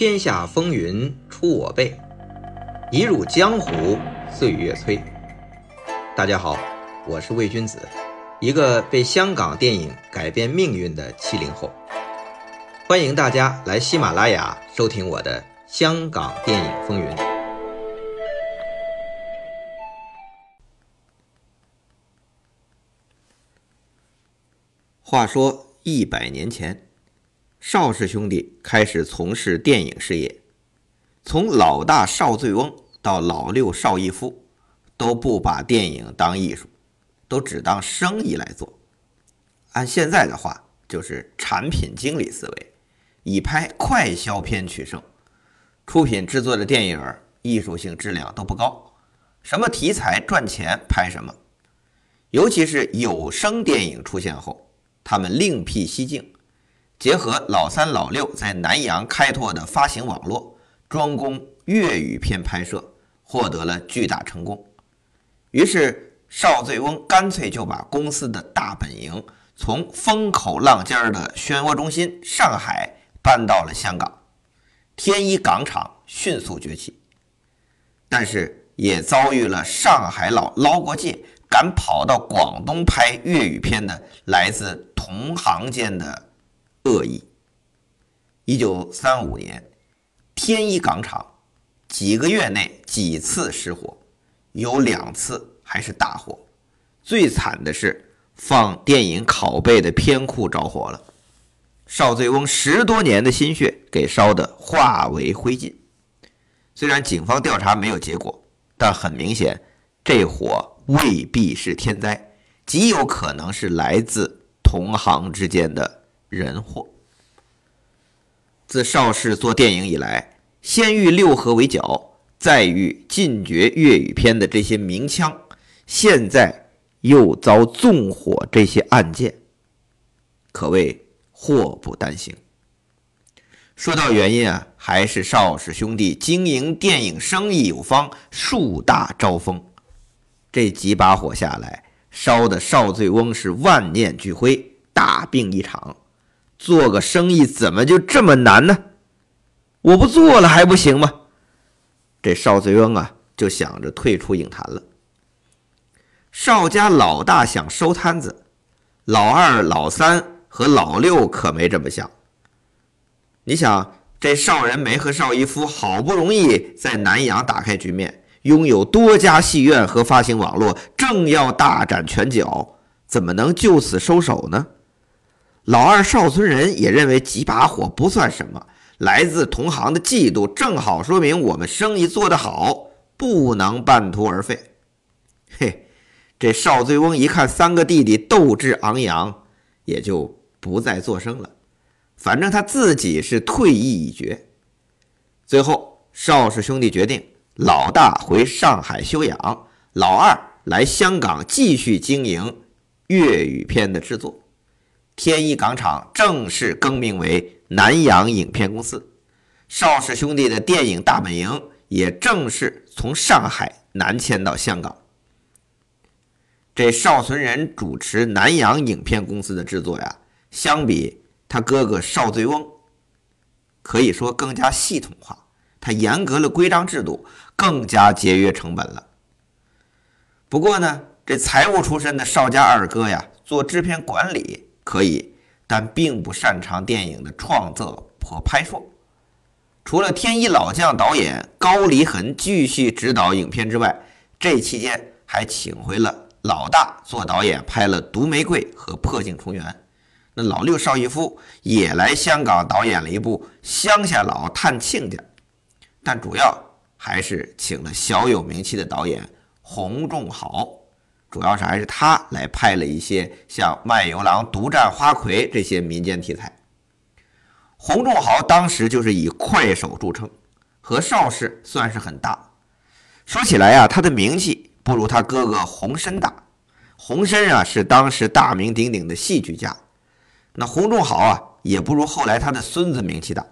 天下风云出我辈，一入江湖岁月催。大家好，我是魏君子，一个被香港电影改变命运的七零后。欢迎大家来喜马拉雅收听我的《香港电影风云》。话说一百年前。邵氏兄弟开始从事电影事业，从老大邵醉翁到老六邵逸夫，都不把电影当艺术，都只当生意来做。按现在的话，就是产品经理思维，以拍快消片取胜。出品制作的电影艺术性质量都不高，什么题材赚钱拍什么。尤其是有声电影出现后，他们另辟蹊径。结合老三、老六在南洋开拓的发行网络，专攻粤语片拍摄，获得了巨大成功。于是邵醉翁干脆就把公司的大本营从风口浪尖的漩涡中心上海搬到了香港，天一港厂迅速崛起。但是也遭遇了上海佬捞过界，敢跑到广东拍粤语片的来自同行间的。恶意。一九三五年，天一港厂几个月内几次失火，有两次还是大火。最惨的是放电影拷贝的片库着火了，邵醉翁十多年的心血给烧得化为灰烬。虽然警方调查没有结果，但很明显，这火未必是天灾，极有可能是来自同行之间的。人祸。自邵氏做电影以来，先遇六合围剿，再遇禁绝粤语片的这些明枪，现在又遭纵火这些案件，可谓祸不单行。说到原因啊，还是邵氏兄弟经营电影生意有方，树大招风。这几把火下来，烧的邵醉翁是万念俱灰，大病一场。做个生意怎么就这么难呢？我不做了还不行吗？这邵醉翁啊，就想着退出影坛了。邵家老大想收摊子，老二、老三和老六可没这么想。你想，这邵仁梅和邵逸夫好不容易在南洋打开局面，拥有多家戏院和发行网络，正要大展拳脚，怎么能就此收手呢？老二邵存仁也认为几把火不算什么，来自同行的嫉妒正好说明我们生意做得好，不能半途而废。嘿，这邵醉翁一看三个弟弟斗志昂扬，也就不再作声了。反正他自己是退役已决。最后，邵氏兄弟决定，老大回上海休养，老二来香港继续经营粤语片的制作。天一港厂正式更名为南洋影片公司，邵氏兄弟的电影大本营也正式从上海南迁到香港。这邵存仁主持南洋影片公司的制作呀，相比他哥哥邵醉翁，可以说更加系统化，他严格了规章制度，更加节约成本了。不过呢，这财务出身的邵家二哥呀，做制片管理。可以，但并不擅长电影的创作和拍摄。除了天一老将导演高黎恒继续指导影片之外，这期间还请回了老大做导演，拍了《毒玫瑰》和《破镜重圆》。那老六邵逸夫也来香港导演了一部《乡下佬探亲家》，但主要还是请了小有名气的导演洪仲豪。主要是还是他来拍了一些像《卖油郎独占花魁》这些民间题材。洪仲豪当时就是以快手著称，和邵氏算是很大。说起来啊，他的名气不如他哥哥洪深大。洪深啊是当时大名鼎鼎的戏剧家，那洪仲豪啊也不如后来他的孙子名气大。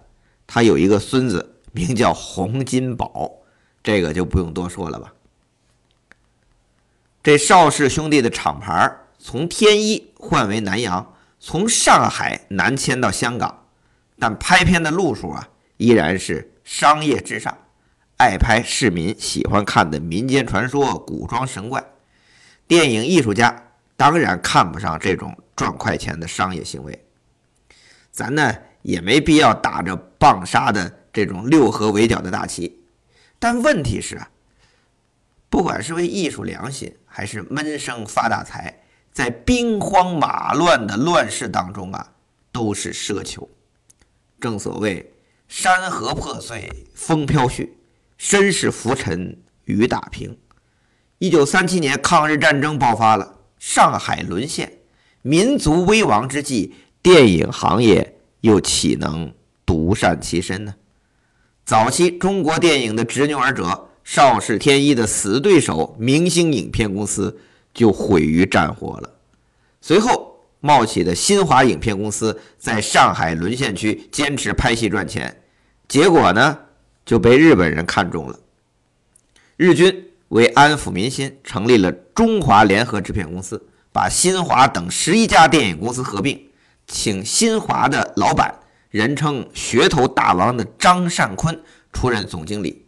他有一个孙子名叫洪金宝，这个就不用多说了吧。这邵氏兄弟的厂牌从天一换为南洋，从上海南迁到香港，但拍片的路数啊，依然是商业至上，爱拍市民喜欢看的民间传说、古装神怪。电影艺术家当然看不上这种赚快钱的商业行为。咱呢也没必要打着棒杀的这种六合围剿的大旗，但问题是啊，不管是为艺术良心，还是闷声发大财，在兵荒马乱的乱世当中啊，都是奢求。正所谓山河破碎，风飘絮；身世浮沉，雨打萍。一九三七年，抗日战争爆发了，上海沦陷，民族危亡之际。电影行业又岂能独善其身呢？早期中国电影的执拗儿者邵氏天一的死对手明星影片公司就毁于战火了。随后冒起的新华影片公司在上海沦陷区坚持拍戏赚钱，结果呢就被日本人看中了。日军为安抚民心，成立了中华联合制片公司，把新华等十一家电影公司合并。请新华的老板，人称“噱头大王”的张善坤出任总经理。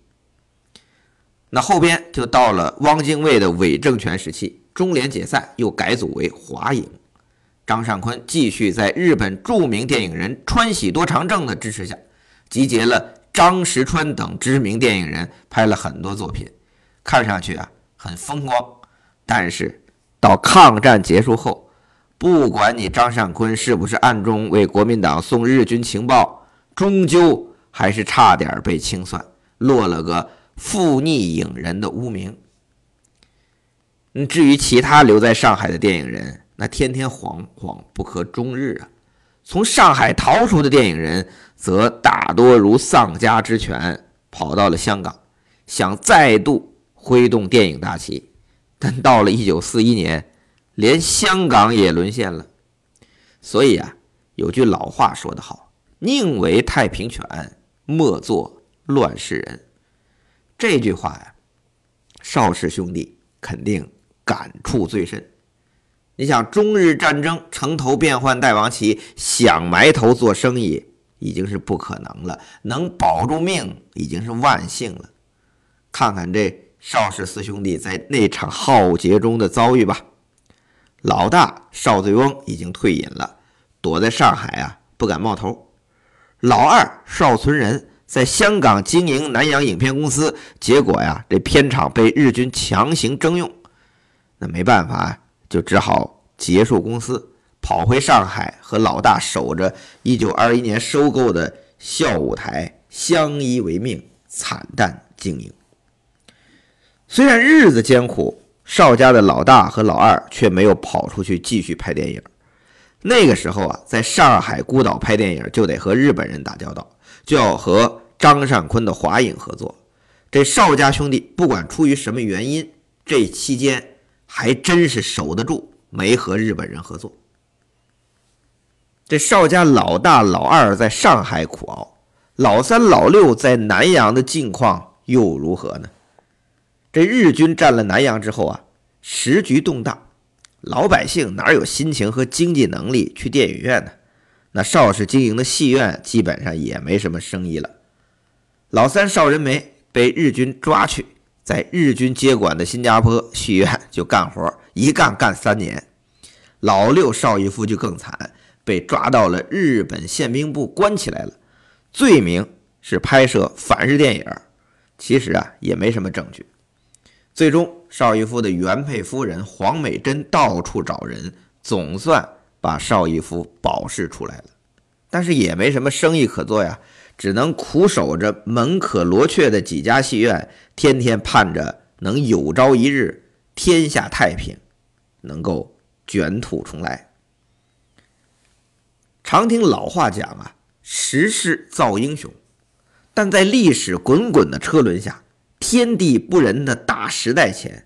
那后边就到了汪精卫的伪政权时期，中联解散，又改组为华影。张善坤继续在日本著名电影人川喜多长政的支持下，集结了张石川等知名电影人，拍了很多作品，看上去啊很风光。但是到抗战结束后，不管你张善坤是不是暗中为国民党送日军情报，终究还是差点被清算，落了个负逆影人的污名。至于其他留在上海的电影人，那天天惶惶不可终日啊。从上海逃出的电影人，则大多如丧家之犬，跑到了香港，想再度挥动电影大旗。但到了一九四一年。连香港也沦陷了，所以啊，有句老话说得好：“宁为太平犬，莫做乱世人。”这句话呀，邵氏兄弟肯定感触最深。你想，中日战争城头变换大王旗，想埋头做生意已经是不可能了，能保住命已经是万幸了。看看这邵氏四兄弟在那场浩劫中的遭遇吧。老大邵醉翁已经退隐了，躲在上海啊，不敢冒头。老二邵存仁在香港经营南洋影片公司，结果呀，这片场被日军强行征用，那没办法，就只好结束公司，跑回上海和老大守着1921年收购的笑舞台相依为命，惨淡经营。虽然日子艰苦。邵家的老大和老二却没有跑出去继续拍电影。那个时候啊，在上海孤岛拍电影就得和日本人打交道，就要和张善坤的华影合作。这邵家兄弟不管出于什么原因，这期间还真是守得住，没和日本人合作。这邵家老大、老二在上海苦熬，老三、老六在南洋的境况又如何呢？这日军占了南阳之后啊，时局动荡，老百姓哪有心情和经济能力去电影院呢？那邵氏经营的戏院基本上也没什么生意了。老三邵仁梅被日军抓去，在日军接管的新加坡戏院就干活，一干干三年。老六邵逸夫就更惨，被抓到了日本宪兵部关起来了，罪名是拍摄反日电影。其实啊，也没什么证据。最终，邵逸夫的原配夫人黄美珍到处找人，总算把邵逸夫保释出来了。但是也没什么生意可做呀，只能苦守着门可罗雀的几家戏院，天天盼着能有朝一日天下太平，能够卷土重来。常听老话讲啊，时势造英雄，但在历史滚滚的车轮下。天地不仁的大时代前，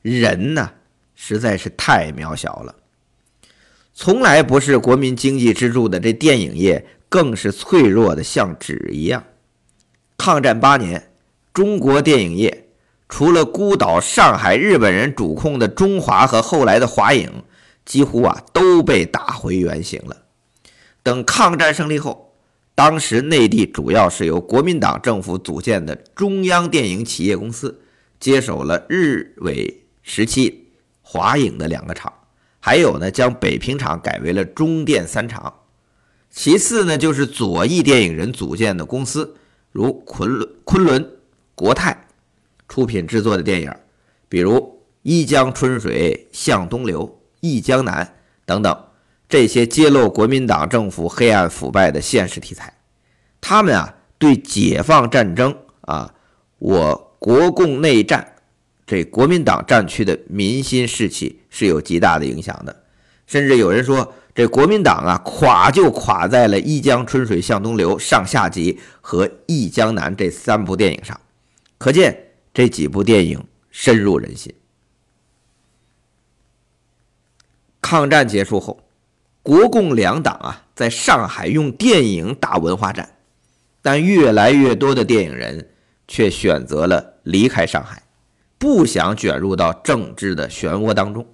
人呢实在是太渺小了。从来不是国民经济支柱的这电影业，更是脆弱的像纸一样。抗战八年，中国电影业除了孤岛、上海日本人主控的中华和后来的华影，几乎啊都被打回原形了。等抗战胜利后，当时内地主要是由国民党政府组建的中央电影企业公司接手了日伪时期华影的两个厂，还有呢将北平厂改为了中电三厂。其次呢就是左翼电影人组建的公司，如昆仑、昆仑、国泰出品制作的电影，比如《一江春水向东流》《忆江南》等等。这些揭露国民党政府黑暗腐败的现实题材，他们啊对解放战争啊，我国共内战，这国民党战区的民心士气是有极大的影响的。甚至有人说，这国民党啊垮就垮在了《一江春水向东流》上下集和《忆江南》这三部电影上，可见这几部电影深入人心。抗战结束后。国共两党啊，在上海用电影打文化战，但越来越多的电影人却选择了离开上海，不想卷入到政治的漩涡当中。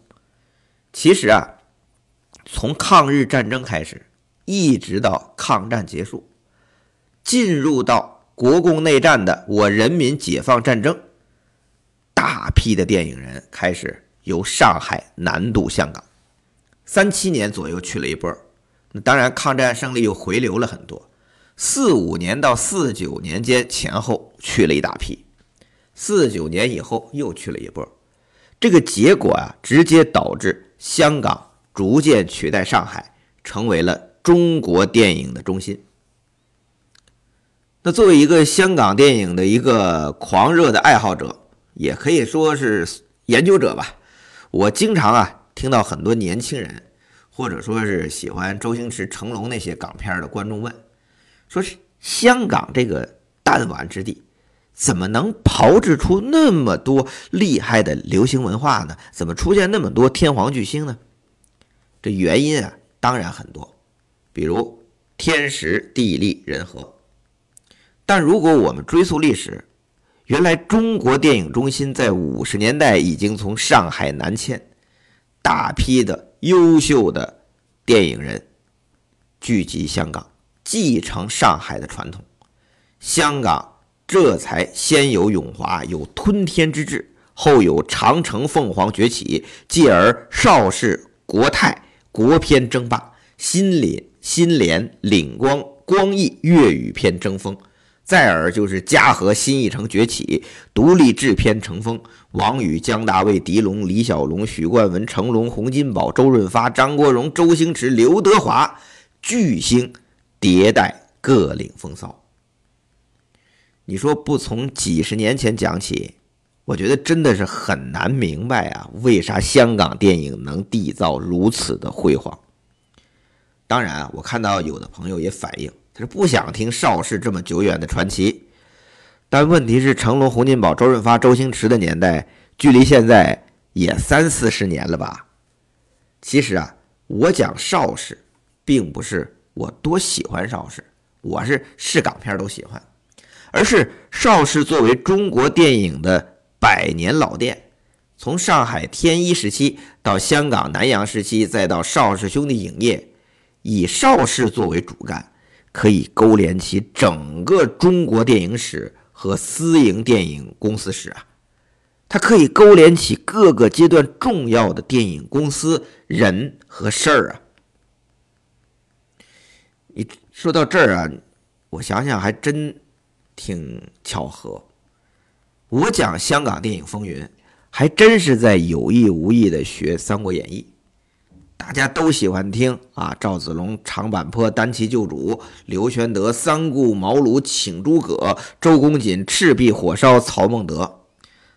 其实啊，从抗日战争开始，一直到抗战结束，进入到国共内战的我人民解放战争，大批的电影人开始由上海南渡香港。三七年左右去了一波，那当然抗战胜利又回流了很多。四五年到四九年间前后去了一大批，四九年以后又去了一波。这个结果啊，直接导致香港逐渐取代上海，成为了中国电影的中心。那作为一个香港电影的一个狂热的爱好者，也可以说是研究者吧，我经常啊。听到很多年轻人，或者说是喜欢周星驰、成龙那些港片的观众问，说是香港这个弹丸之地，怎么能炮制出那么多厉害的流行文化呢？怎么出现那么多天皇巨星呢？这原因啊，当然很多，比如天时、地利、人和。但如果我们追溯历史，原来中国电影中心在五十年代已经从上海南迁。大批的优秀的电影人聚集香港，继承上海的传统，香港这才先有永华，有吞天之志，后有长城、凤凰崛起，继而邵氏、国泰、国片争霸，新联、新联、领光、光艺粤语片争锋。再而就是嘉禾新艺城崛起，独立制片成风，王宇、姜大卫、狄龙、李小龙、许冠文、成龙、洪金宝、周润发、张国荣、周星驰、刘德华，巨星迭代，各领风骚。你说不从几十年前讲起，我觉得真的是很难明白啊，为啥香港电影能缔造如此的辉煌？当然啊，我看到有的朋友也反映。他是不想听邵氏这么久远的传奇，但问题是成龙、洪金宝、周润发、周星驰的年代，距离现在也三四十年了吧？其实啊，我讲邵氏，并不是我多喜欢邵氏，我是是港片都喜欢，而是邵氏作为中国电影的百年老店，从上海天一时期到香港南洋时期，再到邵氏兄弟影业，以邵氏作为主干。可以勾连起整个中国电影史和私营电影公司史啊，它可以勾连起各个阶段重要的电影公司人和事儿啊。你说到这儿啊，我想想还真挺巧合。我讲香港电影风云，还真是在有意无意的学《三国演义》。大家都喜欢听啊，赵子龙长坂坡单骑救主，刘玄德三顾茅庐请诸葛，周公瑾赤壁火烧曹孟德。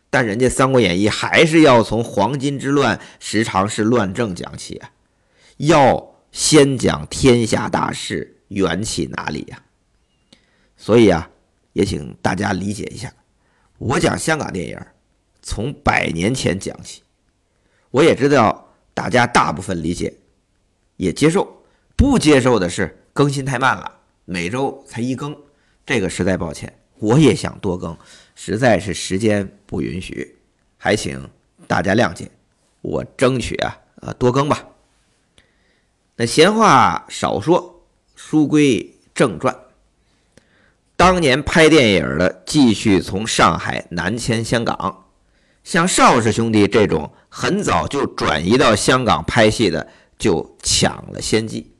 但人家《三国演义》还是要从黄巾之乱时常是乱政讲起啊，要先讲天下大事缘起哪里呀？所以啊，也请大家理解一下，我讲香港电影从百年前讲起，我也知道。大家大部分理解，也接受，不接受的是更新太慢了，每周才一更，这个实在抱歉。我也想多更，实在是时间不允许，还请大家谅解。我争取啊，呃，多更吧。那闲话少说，书归正传。当年拍电影的继续从上海南迁香港，像邵氏兄弟这种很早就转移到香港拍戏的，就抢了先机。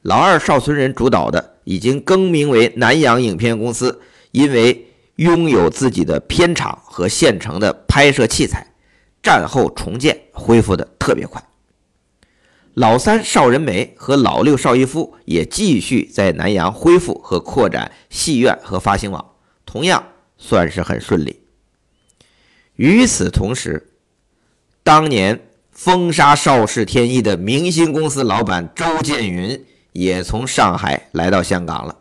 老二邵存仁主导的已经更名为南洋影片公司，因为拥有自己的片场和现成的拍摄器材，战后重建恢复的特别快。老三邵仁美和老六邵逸夫也继续在南洋恢复和扩展戏院和发行网，同样算是很顺利。与此同时，当年封杀邵氏天一的明星公司老板周建云也从上海来到香港了。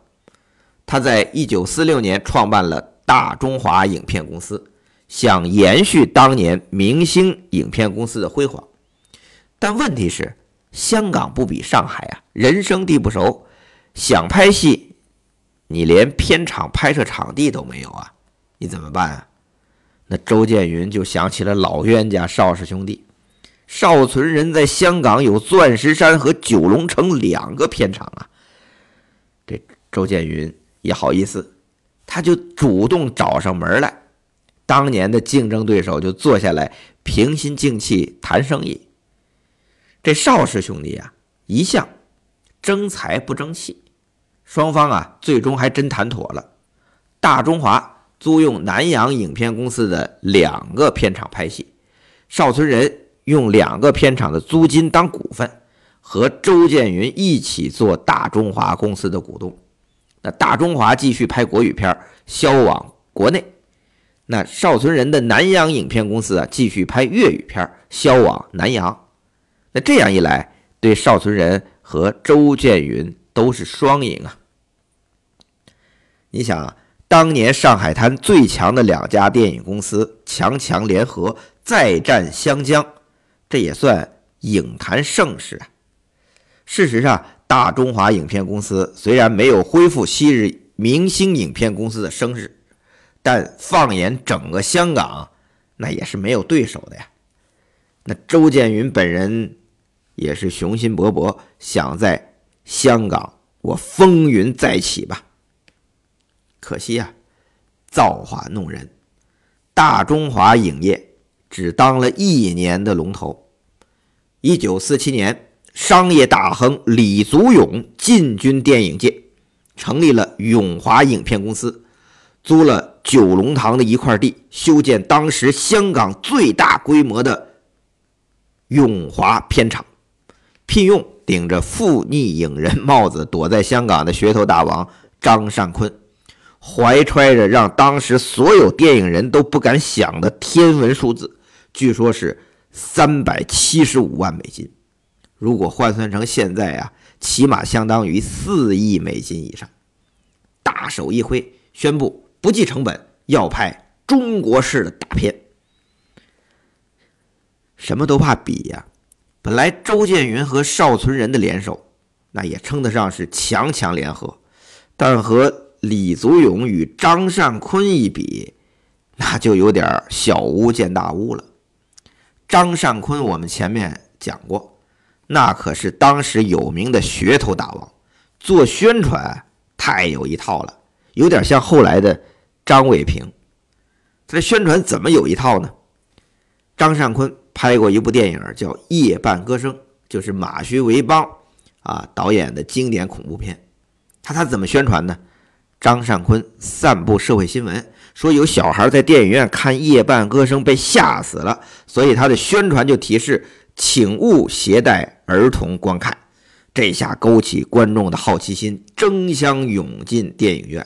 他在一九四六年创办了大中华影片公司，想延续当年明星影片公司的辉煌，但问题是。香港不比上海啊，人生地不熟，想拍戏，你连片场拍摄场地都没有啊，你怎么办啊？那周建云就想起了老冤家邵氏兄弟，邵存仁在香港有钻石山和九龙城两个片场啊。这周建云也好意思，他就主动找上门来，当年的竞争对手就坐下来平心静气谈生意。这邵氏兄弟啊，一向争财不争气，双方啊最终还真谈妥了。大中华租用南洋影片公司的两个片场拍戏，邵存仁用两个片场的租金当股份，和周建云一起做大中华公司的股东。那大中华继续拍国语片，销往国内；那邵存仁的南洋影片公司啊，继续拍粤语片，销往南洋。那这样一来，对邵存仁和周建云都是双赢啊！你想啊，当年上海滩最强的两家电影公司强强联合，再战湘江，这也算影坛盛世啊！事实上，大中华影片公司虽然没有恢复昔日明星影片公司的声势，但放眼整个香港，那也是没有对手的呀。那周建云本人。也是雄心勃勃，想在香港我风云再起吧。可惜啊，造化弄人，大中华影业只当了一年的龙头。一九四七年，商业大亨李祖勇进军电影界，成立了永华影片公司，租了九龙塘的一块地，修建当时香港最大规模的永华片场。聘用顶着富逆影人帽子躲在香港的噱头大王张善坤，怀揣着让当时所有电影人都不敢想的天文数字，据说是三百七十五万美金，如果换算成现在啊，起码相当于四亿美金以上。大手一挥，宣布不计成本要拍中国式的大片，什么都怕比呀。本来周建云和邵存仁的联手，那也称得上是强强联合，但和李祖勇与张善坤一比，那就有点小巫见大巫了。张善坤我们前面讲过，那可是当时有名的噱头大王，做宣传太有一套了，有点像后来的张伟平。他这宣传怎么有一套呢？张善坤。拍过一部电影叫《夜半歌声》，就是马徐维邦啊导演的经典恐怖片。他他怎么宣传呢？张善坤散布社会新闻，说有小孩在电影院看《夜半歌声》被吓死了，所以他的宣传就提示，请勿携带儿童观看。这下勾起观众的好奇心，争相涌进电影院。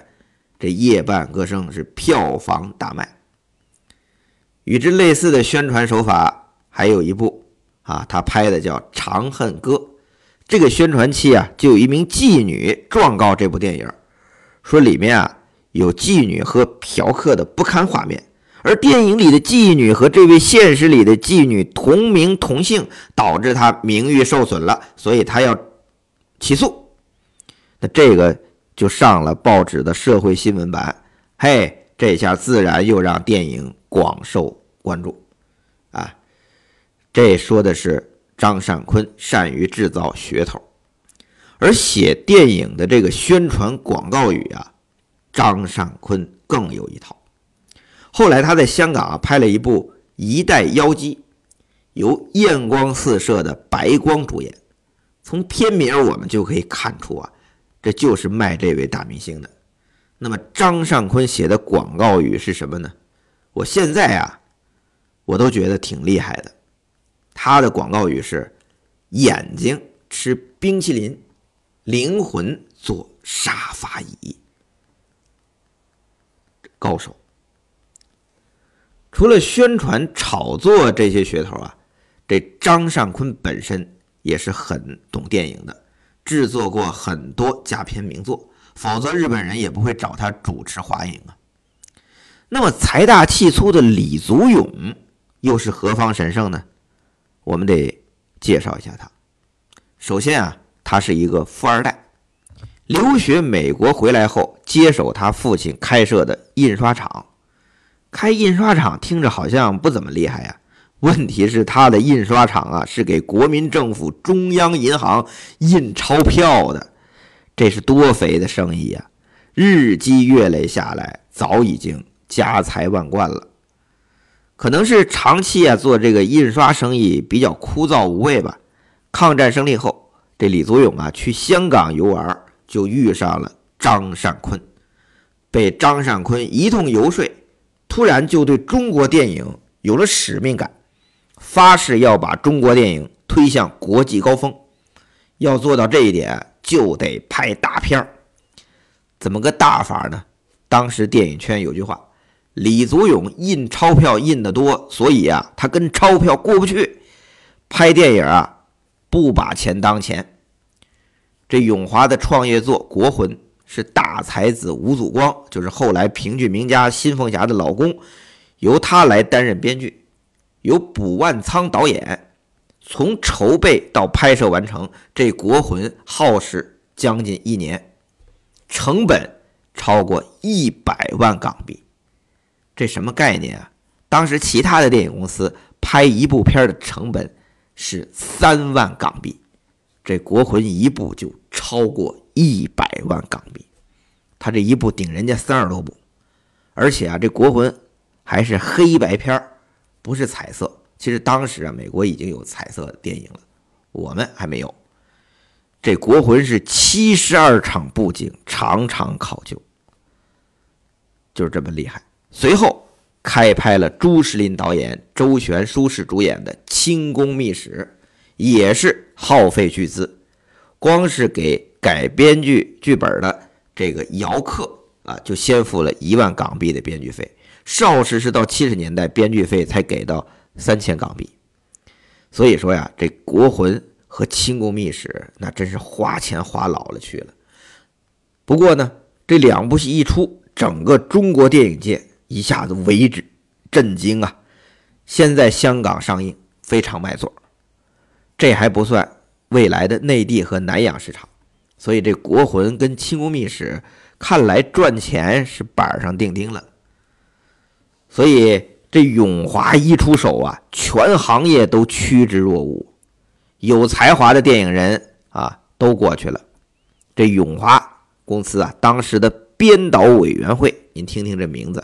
这《夜半歌声》是票房大卖。与之类似的宣传手法。还有一部啊，他拍的叫《长恨歌》，这个宣传期啊，就有一名妓女状告这部电影，说里面啊有妓女和嫖客的不堪画面，而电影里的妓女和这位现实里的妓女同名同姓，导致她名誉受损了，所以她要起诉。那这个就上了报纸的社会新闻版，嘿，这下自然又让电影广受关注。这说的是张善坤善于制造噱头，而写电影的这个宣传广告语啊，张善坤更有一套。后来他在香港啊拍了一部《一代妖姬》，由艳光四射的白光主演。从片名我们就可以看出啊，这就是卖这位大明星的。那么张善坤写的广告语是什么呢？我现在啊，我都觉得挺厉害的。他的广告语是：眼睛吃冰淇淋，灵魂坐沙发椅。高手。除了宣传炒作这些噱头啊，这张善坤本身也是很懂电影的，制作过很多佳片名作，否则日本人也不会找他主持华影啊。那么财大气粗的李祖勇又是何方神圣呢？我们得介绍一下他。首先啊，他是一个富二代，留学美国回来后，接手他父亲开设的印刷厂。开印刷厂听着好像不怎么厉害呀，问题是他的印刷厂啊是给国民政府中央银行印钞票的，这是多肥的生意呀！日积月累下来，早已经家财万贯了。可能是长期啊做这个印刷生意比较枯燥无味吧。抗战胜利后，这李祖勇啊去香港游玩，就遇上了张善坤，被张善坤一通游说。突然就对中国电影有了使命感，发誓要把中国电影推向国际高峰。要做到这一点，就得拍大片儿。怎么个大法呢？当时电影圈有句话：“李祖勇印钞票印得多，所以啊，他跟钞票过不去。拍电影啊，不把钱当钱。”这永华的创业作《国魂》。是大才子吴祖光，就是后来评剧名家辛凤霞的老公，由他来担任编剧，由卜万仓导演。从筹备到拍摄完成，这《国魂》耗时将近一年，成本超过一百万港币。这什么概念啊？当时其他的电影公司拍一部片的成本是三万港币，这《国魂》一部就超过。一百万港币，他这一部顶人家三十多部，而且啊，这国魂还是黑白片不是彩色。其实当时啊，美国已经有彩色电影了，我们还没有。这国魂是七十二场布景，场场考究，就是这么厉害。随后开拍了朱时林导演、周旋舒适主演的《清宫秘史》，也是耗费巨资，光是给。改编剧剧本的这个姚克啊，就先付了一万港币的编剧费。邵氏是到七十年代编剧费才给到三千港币。所以说呀，这《国魂》和《清宫秘史》那真是花钱花老了去了。不过呢，这两部戏一出，整个中国电影界一下子为之震惊啊！现在香港上映非常卖座，这还不算未来的内地和南洋市场。所以这国魂跟清宫秘史看来赚钱是板上钉钉了。所以这永华一出手啊，全行业都趋之若鹜，有才华的电影人啊都过去了。这永华公司啊，当时的编导委员会，您听听这名字：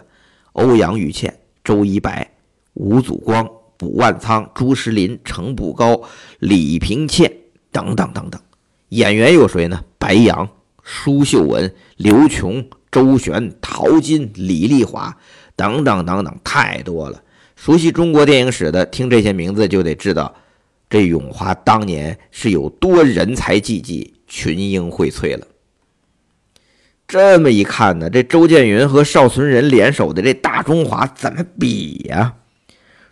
欧阳予倩、周一白、吴祖光、卜万仓、朱石林、程步高、李平倩等等等等。演员有谁呢？白杨、舒秀文、刘琼、周旋、陶金、李丽华等等等等，太多了。熟悉中国电影史的，听这些名字就得知道，这永华当年是有多人才济济、群英荟萃了。这么一看呢，这周建云和邵存仁联手的这大中华怎么比呀？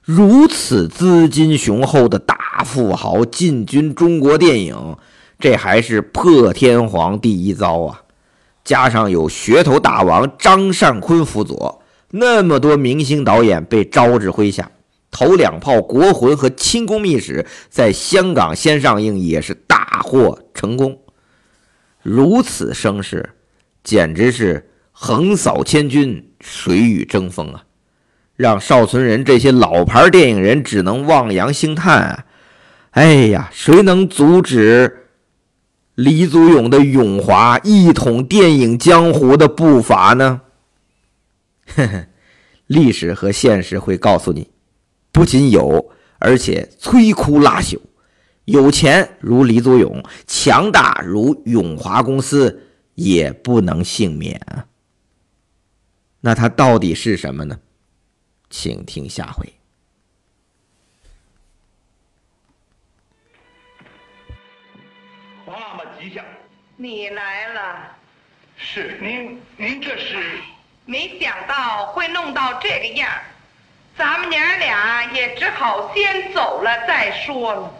如此资金雄厚的大富豪进军中国电影。这还是破天荒第一遭啊！加上有噱头大王张善坤辅佐，那么多明星导演被招至麾下，头两炮《国魂》和《清宫秘史》在香港先上映，也是大获成功。如此声势，简直是横扫千军，谁与争锋啊！让邵存仁这些老牌电影人只能望洋兴叹啊：哎呀，谁能阻止？李祖勇的永华一统电影江湖的步伐呢？呵呵，历史和现实会告诉你，不仅有，而且摧枯拉朽。有钱如李祖勇，强大如永华公司，也不能幸免啊。那他到底是什么呢？请听下回。话嘛吉祥，你来了，是您，您这是没想到会弄到这个样儿，咱们娘俩也只好先走了再说了。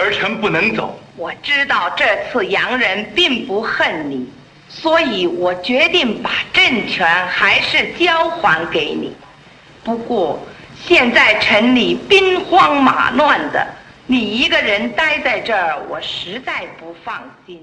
儿臣不能走，我知道这次洋人并不恨你，所以我决定把政权还是交还给你。不过现在城里兵荒马乱的，你一个人待在这儿，我实在不放心。